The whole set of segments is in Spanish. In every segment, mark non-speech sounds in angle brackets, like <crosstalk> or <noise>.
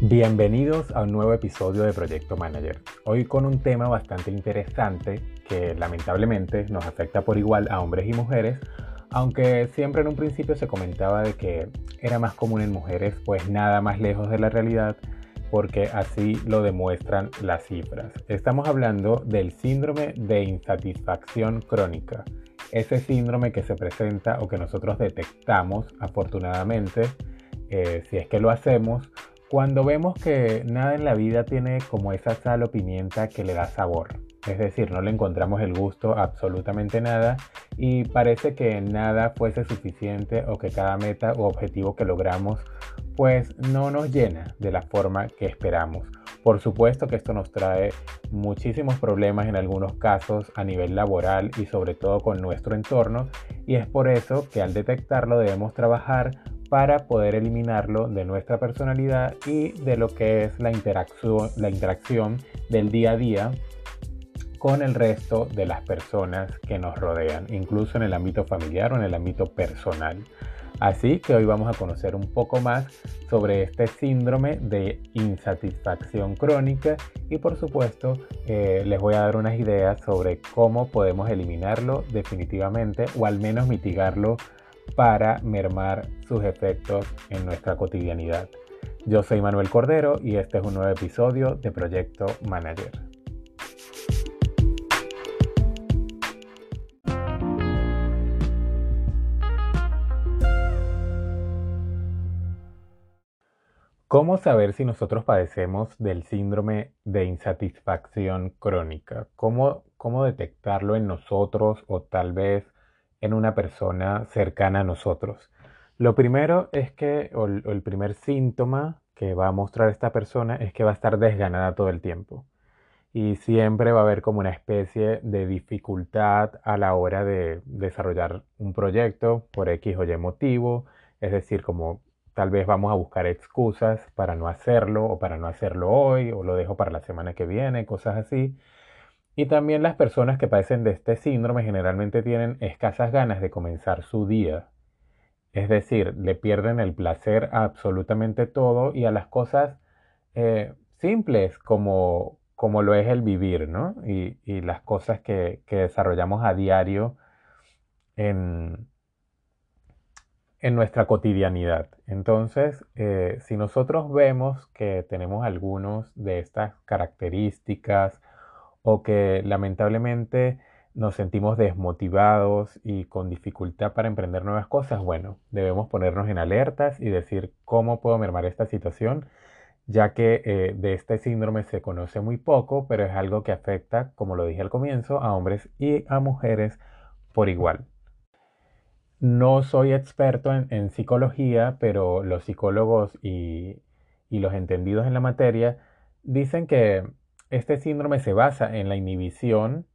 Bienvenidos a un nuevo episodio de Proyecto Manager. Hoy con un tema bastante interesante que lamentablemente nos afecta por igual a hombres y mujeres, aunque siempre en un principio se comentaba de que era más común en mujeres, pues nada más lejos de la realidad, porque así lo demuestran las cifras. Estamos hablando del síndrome de insatisfacción crónica, ese síndrome que se presenta o que nosotros detectamos afortunadamente, eh, si es que lo hacemos, cuando vemos que nada en la vida tiene como esa sal o pimienta que le da sabor, es decir, no le encontramos el gusto absolutamente nada y parece que nada fuese suficiente o que cada meta o objetivo que logramos pues no nos llena de la forma que esperamos. Por supuesto que esto nos trae muchísimos problemas en algunos casos a nivel laboral y sobre todo con nuestro entorno y es por eso que al detectarlo debemos trabajar para poder eliminarlo de nuestra personalidad y de lo que es la interacción, del día a día con el resto de las personas que nos rodean, incluso en el ámbito familiar o en el ámbito personal. Así que hoy vamos a conocer un poco más sobre este síndrome de insatisfacción crónica y por supuesto eh, les voy a dar unas ideas sobre cómo podemos eliminarlo definitivamente o al menos mitigarlo para mermar sus efectos en nuestra cotidianidad. Yo soy Manuel Cordero y este es un nuevo episodio de Proyecto Manager. ¿Cómo saber si nosotros padecemos del síndrome de insatisfacción crónica? ¿Cómo, ¿Cómo detectarlo en nosotros o tal vez en una persona cercana a nosotros. Lo primero es que, o el, primer síntoma que va a mostrar esta persona es que va a estar desganada todo el tiempo. Y siempre va a haber como una especie de dificultad a la hora de desarrollar un proyecto por X o Y motivo. Es decir, como tal vez vamos a buscar excusas para no hacerlo o para no hacerlo hoy o lo dejo para la semana que viene, cosas así. Y también las personas que padecen de este síndrome generalmente tienen escasas ganas de comenzar su día. Es decir, le pierden el placer a absolutamente todo y a las cosas eh, simples como, como lo es el vivir, ¿no? Y, las cosas que, desarrollamos a diario en, en nuestra cotidianidad. Entonces, eh, si nosotros vemos que tenemos algunos de estas características, o que lamentablemente nos sentimos desmotivados y con dificultad para emprender nuevas cosas, bueno, debemos ponernos en alertas y decir cómo puedo mermar esta situación, ya que eh, de este síndrome se conoce muy poco, pero es algo que afecta, como lo dije al comienzo, a hombres y a mujeres por igual. No soy experto en, psicología, pero los psicólogos y los entendidos en la materia dicen que este síndrome se basa en la inhibición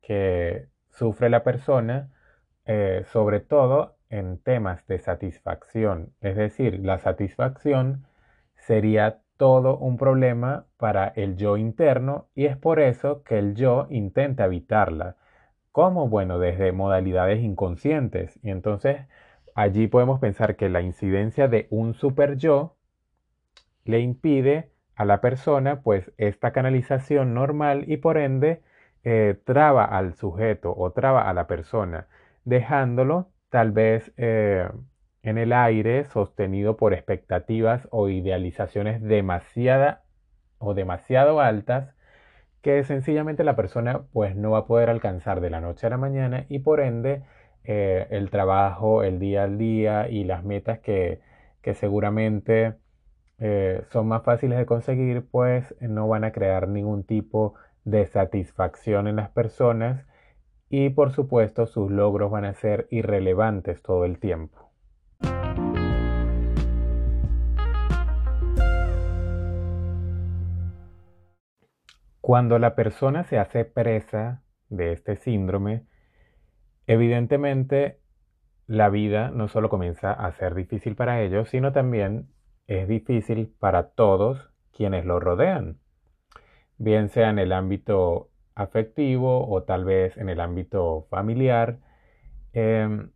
que sufre la persona, eh, sobre todo en temas de satisfacción. Es decir, la satisfacción sería todo un problema para el yo interno y es por eso que el yo intenta evitarla. ¿Cómo? Bueno, desde modalidades inconscientes. Y entonces allí podemos pensar que la incidencia de un super yo le impide a la persona pues esta canalización normal y por ende eh, traba al sujeto o traba a la persona, dejándolo tal vez eh, en el aire sostenido por expectativas o idealizaciones demasiada o demasiado altas que sencillamente la persona pues no va a poder alcanzar de la noche a la mañana y por ende eh, el trabajo, el día al día y las metas que, que seguramente eh, son más fáciles de conseguir, pues no van a crear ningún tipo de satisfacción en las personas y por supuesto sus logros van a ser irrelevantes todo el tiempo. Cuando la persona se hace presa de este síndrome, evidentemente la vida no solo comienza a ser difícil para ellos, sino también es difícil para todos quienes lo rodean, bien sea en el ámbito afectivo o tal vez en el ámbito familiar, em,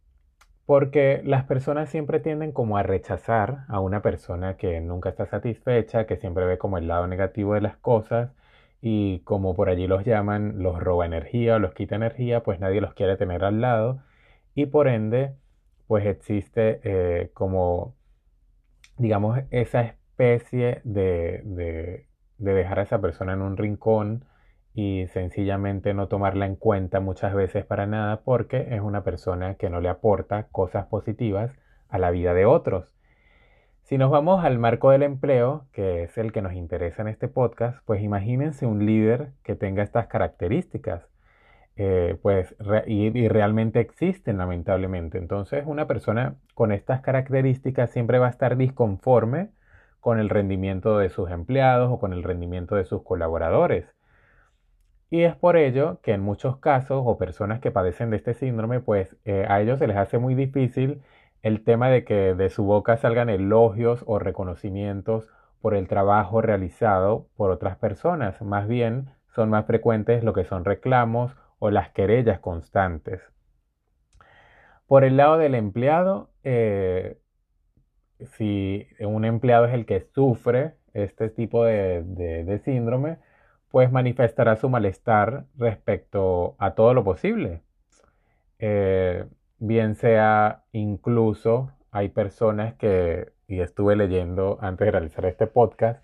porque las personas siempre tienden como a rechazar a una persona que nunca está satisfecha, que siempre ve como el lado negativo de las cosas y como por allí los llaman, los roba energía o los quita energía, pues nadie los quiere tener al lado y por ende, pues existe eh, como, digamos, esa especie de, de, de dejar a esa persona en un rincón y sencillamente no tomarla en cuenta muchas veces para nada porque es una persona que no le aporta cosas positivas a la vida de otros. Si nos vamos al marco del empleo, que es el que nos interesa en este podcast, pues imagínense un líder que tenga estas características. Eh, pues y, realmente existen lamentablemente. Entonces una persona con estas características siempre va a estar disconforme con el rendimiento de sus empleados o con el rendimiento de sus colaboradores. Y es por ello que en muchos casos o personas que padecen de este síndrome, pues eh, a ellos se les hace muy difícil el tema de que de su boca salgan elogios o reconocimientos por el trabajo realizado por otras personas. Más bien son más frecuentes lo que son reclamos o las querellas constantes. Por el lado del empleado, eh, si un empleado es el que sufre este tipo de, síndrome, pues manifestará su malestar respecto a todo lo posible. Eh, bien sea incluso hay personas que, y estuve leyendo antes de realizar este podcast,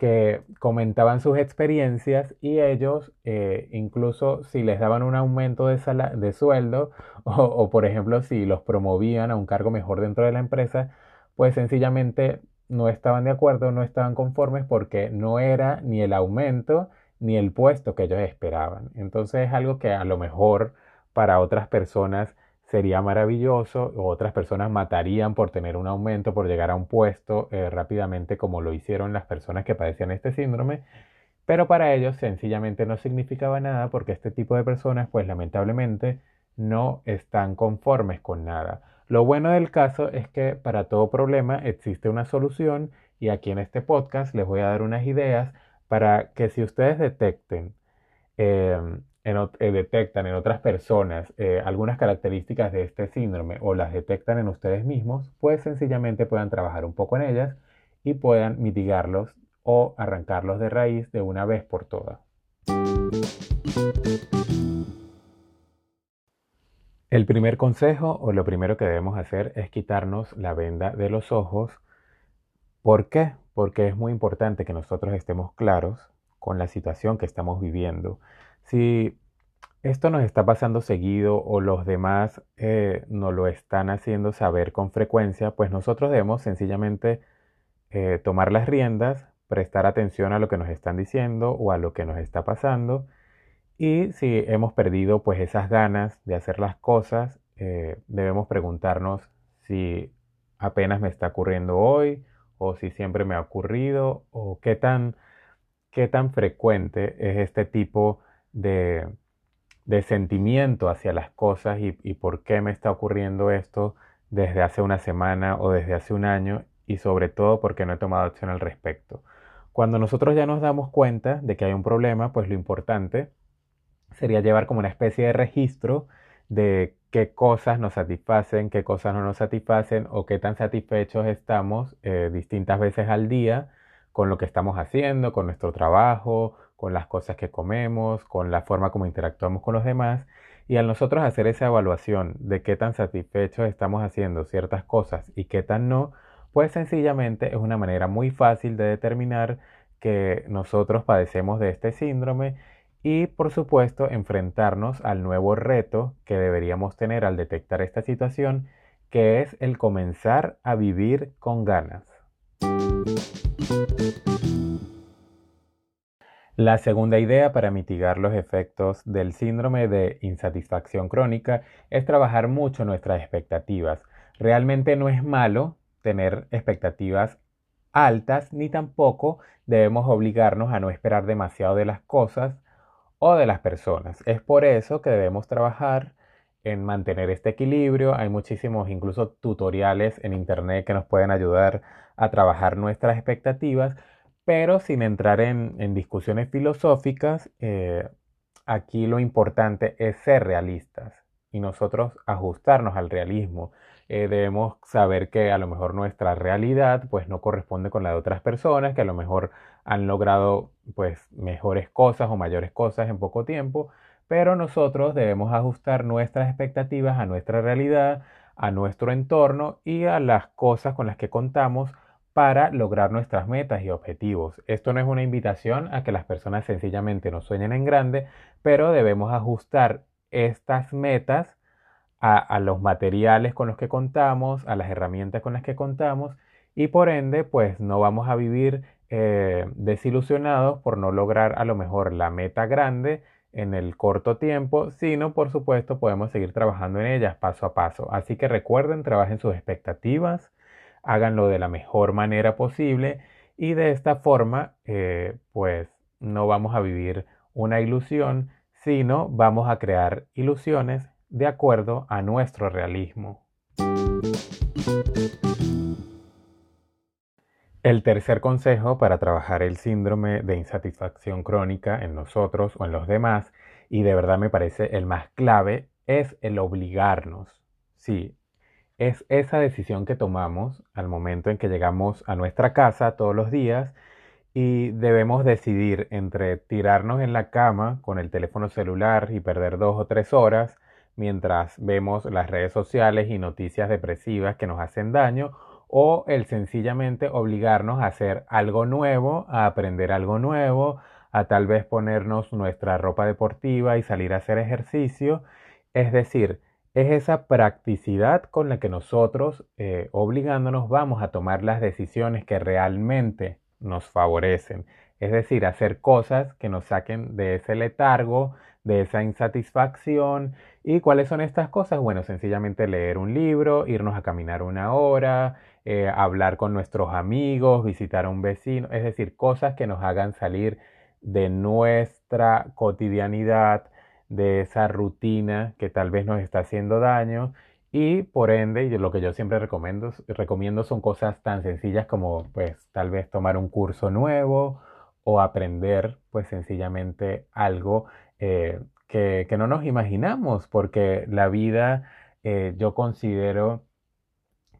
que comentaban sus experiencias y ellos, eh, incluso si les daban un aumento de, de sueldo <laughs> o, por ejemplo si los promovían a un cargo mejor dentro de la empresa, pues sencillamente no estaban de acuerdo, no estaban conformes porque no era ni el aumento ni el puesto que ellos esperaban. Entonces es algo que a lo mejor para otras personas sería maravilloso, otras personas matarían por tener un aumento, por llegar a un puesto eh, rápidamente como lo hicieron las personas que padecían este síndrome, pero para ellos sencillamente no significaba nada porque este tipo de personas pues lamentablemente no están conformes con nada. Lo bueno del caso es que para todo problema existe una solución y aquí en este podcast les voy a dar unas ideas para que si ustedes detecten em, eh, detectan en otras personas eh, algunas características de este síndrome o las detectan en ustedes mismos, pues sencillamente puedan trabajar un poco en ellas y puedan mitigarlos o arrancarlos de raíz de una vez por todas. El primer consejo o lo primero que debemos hacer es quitarnos la venda de los ojos. ¿Por qué? Porque es muy importante que nosotros estemos claros con la situación que estamos viviendo si esto nos está pasando seguido o los demás eh, nos lo están haciendo saber con frecuencia, pues nosotros debemos sencillamente eh, tomar las riendas, prestar atención a lo que nos están diciendo o a lo que nos está pasando. Y si hemos perdido pues esas ganas de hacer las cosas, eh, debemos preguntarnos si apenas me está ocurriendo hoy o si siempre me ha ocurrido o qué tan, qué tan frecuente es este tipo de, sentimiento hacia las cosas y, y, por qué me está ocurriendo esto desde hace una semana o desde hace un año y sobre todo porque no he tomado acción al respecto. Cuando nosotros ya nos damos cuenta de que hay un problema, pues lo importante sería llevar como una especie de registro de qué cosas nos satisfacen, qué cosas no nos satisfacen o qué tan satisfechos estamos eh, distintas veces al día con lo que estamos haciendo, con nuestro trabajo, con las cosas que comemos, con la forma como interactuamos con los demás. Y al nosotros hacer esa evaluación de qué tan satisfechos estamos haciendo ciertas cosas y qué tan no, pues sencillamente es una manera muy fácil de determinar que nosotros padecemos de este síndrome y por supuesto enfrentarnos al nuevo reto que deberíamos tener al detectar esta situación, que es el comenzar a vivir con ganas. La segunda idea para mitigar los efectos del síndrome de insatisfacción crónica es trabajar mucho nuestras expectativas. Realmente no es malo tener expectativas altas ni tampoco debemos obligarnos a no esperar demasiado de las cosas o de las personas. Es por eso que debemos trabajar en mantener este equilibrio. Hay muchísimos incluso tutoriales en internet que nos pueden ayudar a trabajar nuestras expectativas, pero sin entrar en, discusiones filosóficas, eh, aquí lo importante es ser realistas y nosotros ajustarnos al realismo. eh, debemos saber que a lo mejor nuestra realidad pues no corresponde con la de otras personas, que a lo mejor han logrado pues mejores cosas o mayores cosas en poco tiempo, pero nosotros debemos ajustar nuestras expectativas a nuestra realidad, a nuestro entorno y a las cosas con las que contamos para lograr nuestras metas y objetivos. Esto no es una invitación a que las personas sencillamente no sueñen en grande, pero debemos ajustar estas metas a, los materiales con los que contamos, a las herramientas con las que contamos y por ende pues no vamos a vivir eh, desilusionados por no lograr a lo mejor la meta grande en el corto tiempo, sino por supuesto podemos seguir trabajando en ellas paso a paso. Así que recuerden, trabajen sus expectativas, háganlo de la mejor manera posible y de esta forma eh, pues no vamos a vivir una ilusión, sino vamos a crear ilusiones de acuerdo a nuestro realismo. El tercer consejo para trabajar el síndrome de insatisfacción crónica en nosotros o en los demás, y de verdad me parece el más clave, es el obligarnos. Sí, es esa decisión que tomamos al momento en que llegamos a nuestra casa todos los días y debemos decidir entre tirarnos en la cama con el teléfono celular y perder dos o tres horas mientras vemos las redes sociales y noticias depresivas que nos hacen daño o el sencillamente obligarnos a hacer algo nuevo, a aprender algo nuevo, a tal vez ponernos nuestra ropa deportiva y salir a hacer ejercicio. Es decir, es esa practicidad con la que nosotros, eh, obligándonos, vamos a tomar las decisiones que realmente nos favorecen. Es decir, hacer cosas que nos saquen de ese letargo, de esa insatisfacción. ¿Y cuáles son estas cosas? Bueno, sencillamente leer un libro, irnos a caminar una hora, eh, hablar con nuestros amigos, visitar a un vecino, es decir, cosas que nos hagan salir de nuestra cotidianidad, de esa rutina que tal vez nos está haciendo daño y por ende, lo que yo siempre recomiendo, recomiendo son cosas tan sencillas como pues tal vez tomar un curso nuevo o aprender pues sencillamente algo eh, que, no nos imaginamos, porque la vida eh, yo considero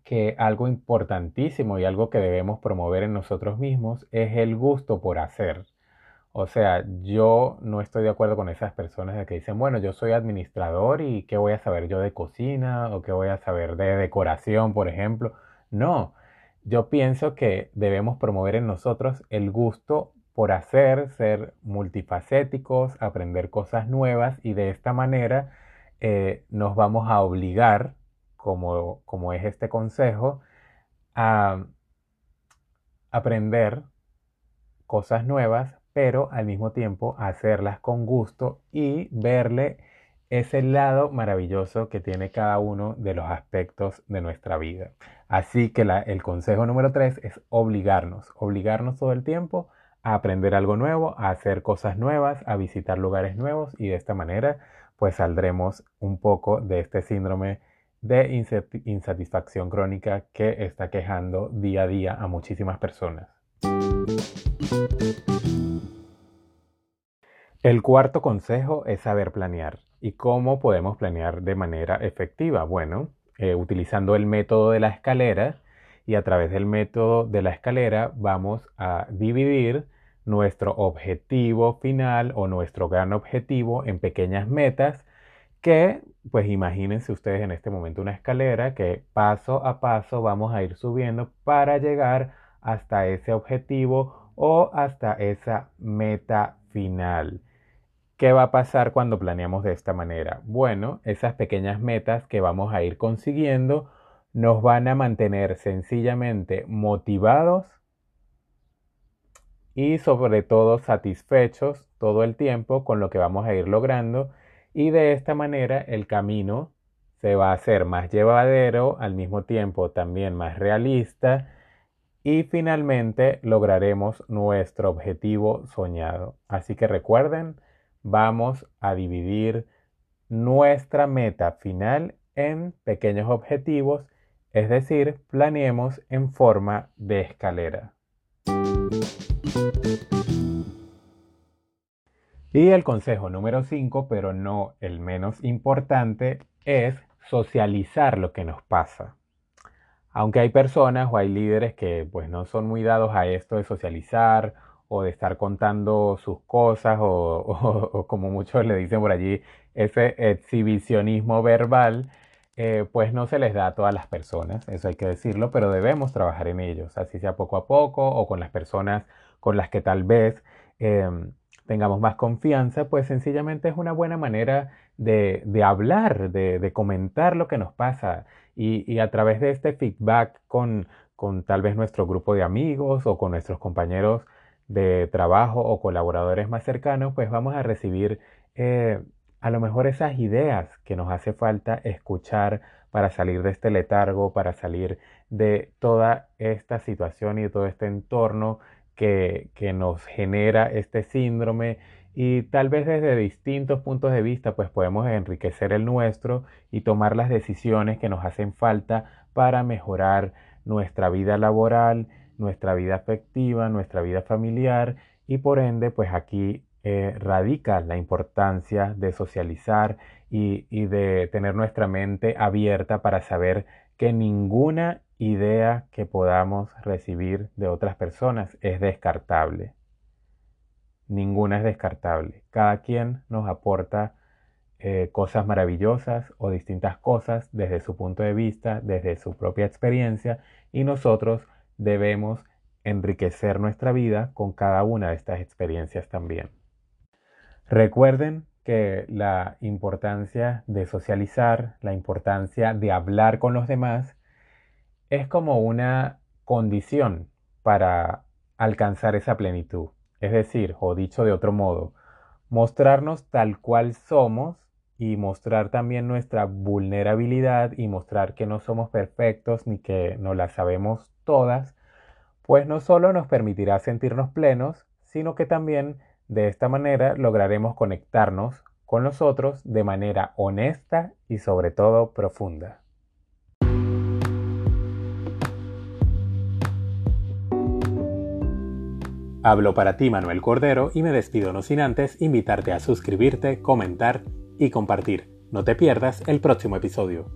que algo importantísimo y algo que debemos promover en nosotros mismos es el gusto por hacer. O sea, yo no estoy de acuerdo con esas personas que dicen, bueno, yo soy administrador y qué voy a saber yo de cocina o qué voy a saber de decoración, por ejemplo. No, yo pienso que debemos promover en nosotros el gusto por hacer, ser multifacéticos, aprender cosas nuevas y de esta manera eh, nos vamos a obligar, como, como es este consejo, a aprender cosas nuevas pero al mismo tiempo hacerlas con gusto y verle ese lado maravilloso que tiene cada uno de los aspectos de nuestra vida. Así que el consejo número tres es obligarnos, obligarnos todo el tiempo a aprender algo nuevo, a hacer cosas nuevas, a visitar lugares nuevos y de esta manera pues saldremos un poco de este síndrome de insatisfacción crónica que está quejando día a día a muchísimas personas. El cuarto consejo es saber planear. ¿Y cómo podemos planear de manera efectiva? Bueno, eh, utilizando el método de la escalera y a través del método de la escalera vamos a dividir nuestro objetivo final o nuestro gran objetivo en pequeñas metas que, pues imagínense ustedes en este momento una escalera que paso a paso vamos a ir subiendo para llegar hasta ese objetivo o hasta esa meta final. ¿Qué va a pasar cuando planeamos de esta manera? Bueno, esas pequeñas metas que vamos a ir consiguiendo nos van a mantener sencillamente motivados y sobre todo satisfechos todo el tiempo con lo que vamos a ir logrando y de esta manera el camino se va a hacer más llevadero, al mismo tiempo también más realista y finalmente lograremos nuestro objetivo soñado. Así que recuerden, vamos a dividir nuestra meta final en pequeños objetivos, es decir, planeemos en forma de escalera. Y el consejo número 5, pero no el menos importante, es socializar lo que nos pasa. Aunque hay personas o hay líderes que pues no son muy dados a esto de socializar o de estar contando sus cosas <laughs> o, como muchos le dicen por allí, ese exhibicionismo verbal, eh, pues no se les da a todas las personas, eso hay que decirlo, pero debemos trabajar en ellos, así sea poco a poco o con las personas con las que tal vez em, tengamos más confianza, pues sencillamente es una buena manera de, hablar, de, comentar lo que nos pasa y, a través de este feedback con, con tal vez nuestro grupo de amigos o con nuestros compañeros de trabajo o colaboradores más cercanos, pues vamos a recibir eh, a lo mejor esas ideas que nos hace falta escuchar para salir de este letargo, para salir de toda esta situación y de todo este entorno que, que nos genera este síndrome. Y tal vez desde distintos puntos de vista pues podemos enriquecer el nuestro y tomar las decisiones que nos hacen falta para mejorar nuestra vida laboral nuestra vida afectiva, nuestra vida familiar y por ende pues aquí eh, radica la importancia de socializar y, de tener nuestra mente abierta para saber que ninguna idea que podamos recibir de otras personas es descartable. Ninguna es descartable. Cada quien nos aporta eh, cosas maravillosas o distintas cosas desde su punto de vista, desde su propia experiencia y nosotros debemos enriquecer nuestra vida con cada una de estas experiencias también. Recuerden que la importancia de socializar, la importancia de hablar con los demás, es como una condición para alcanzar esa plenitud. Es decir, o dicho de otro modo, mostrarnos tal cual somos y mostrar también nuestra vulnerabilidad y mostrar que no somos perfectos ni que no las sabemos todas, pues no solo nos permitirá sentirnos plenos, sino que también de esta manera lograremos conectarnos con los otros de manera honesta y sobre todo profunda. Hablo para ti Manuel Cordero y me despido no sin antes invitarte a suscribirte, comentar y compartir. No te pierdas el próximo episodio.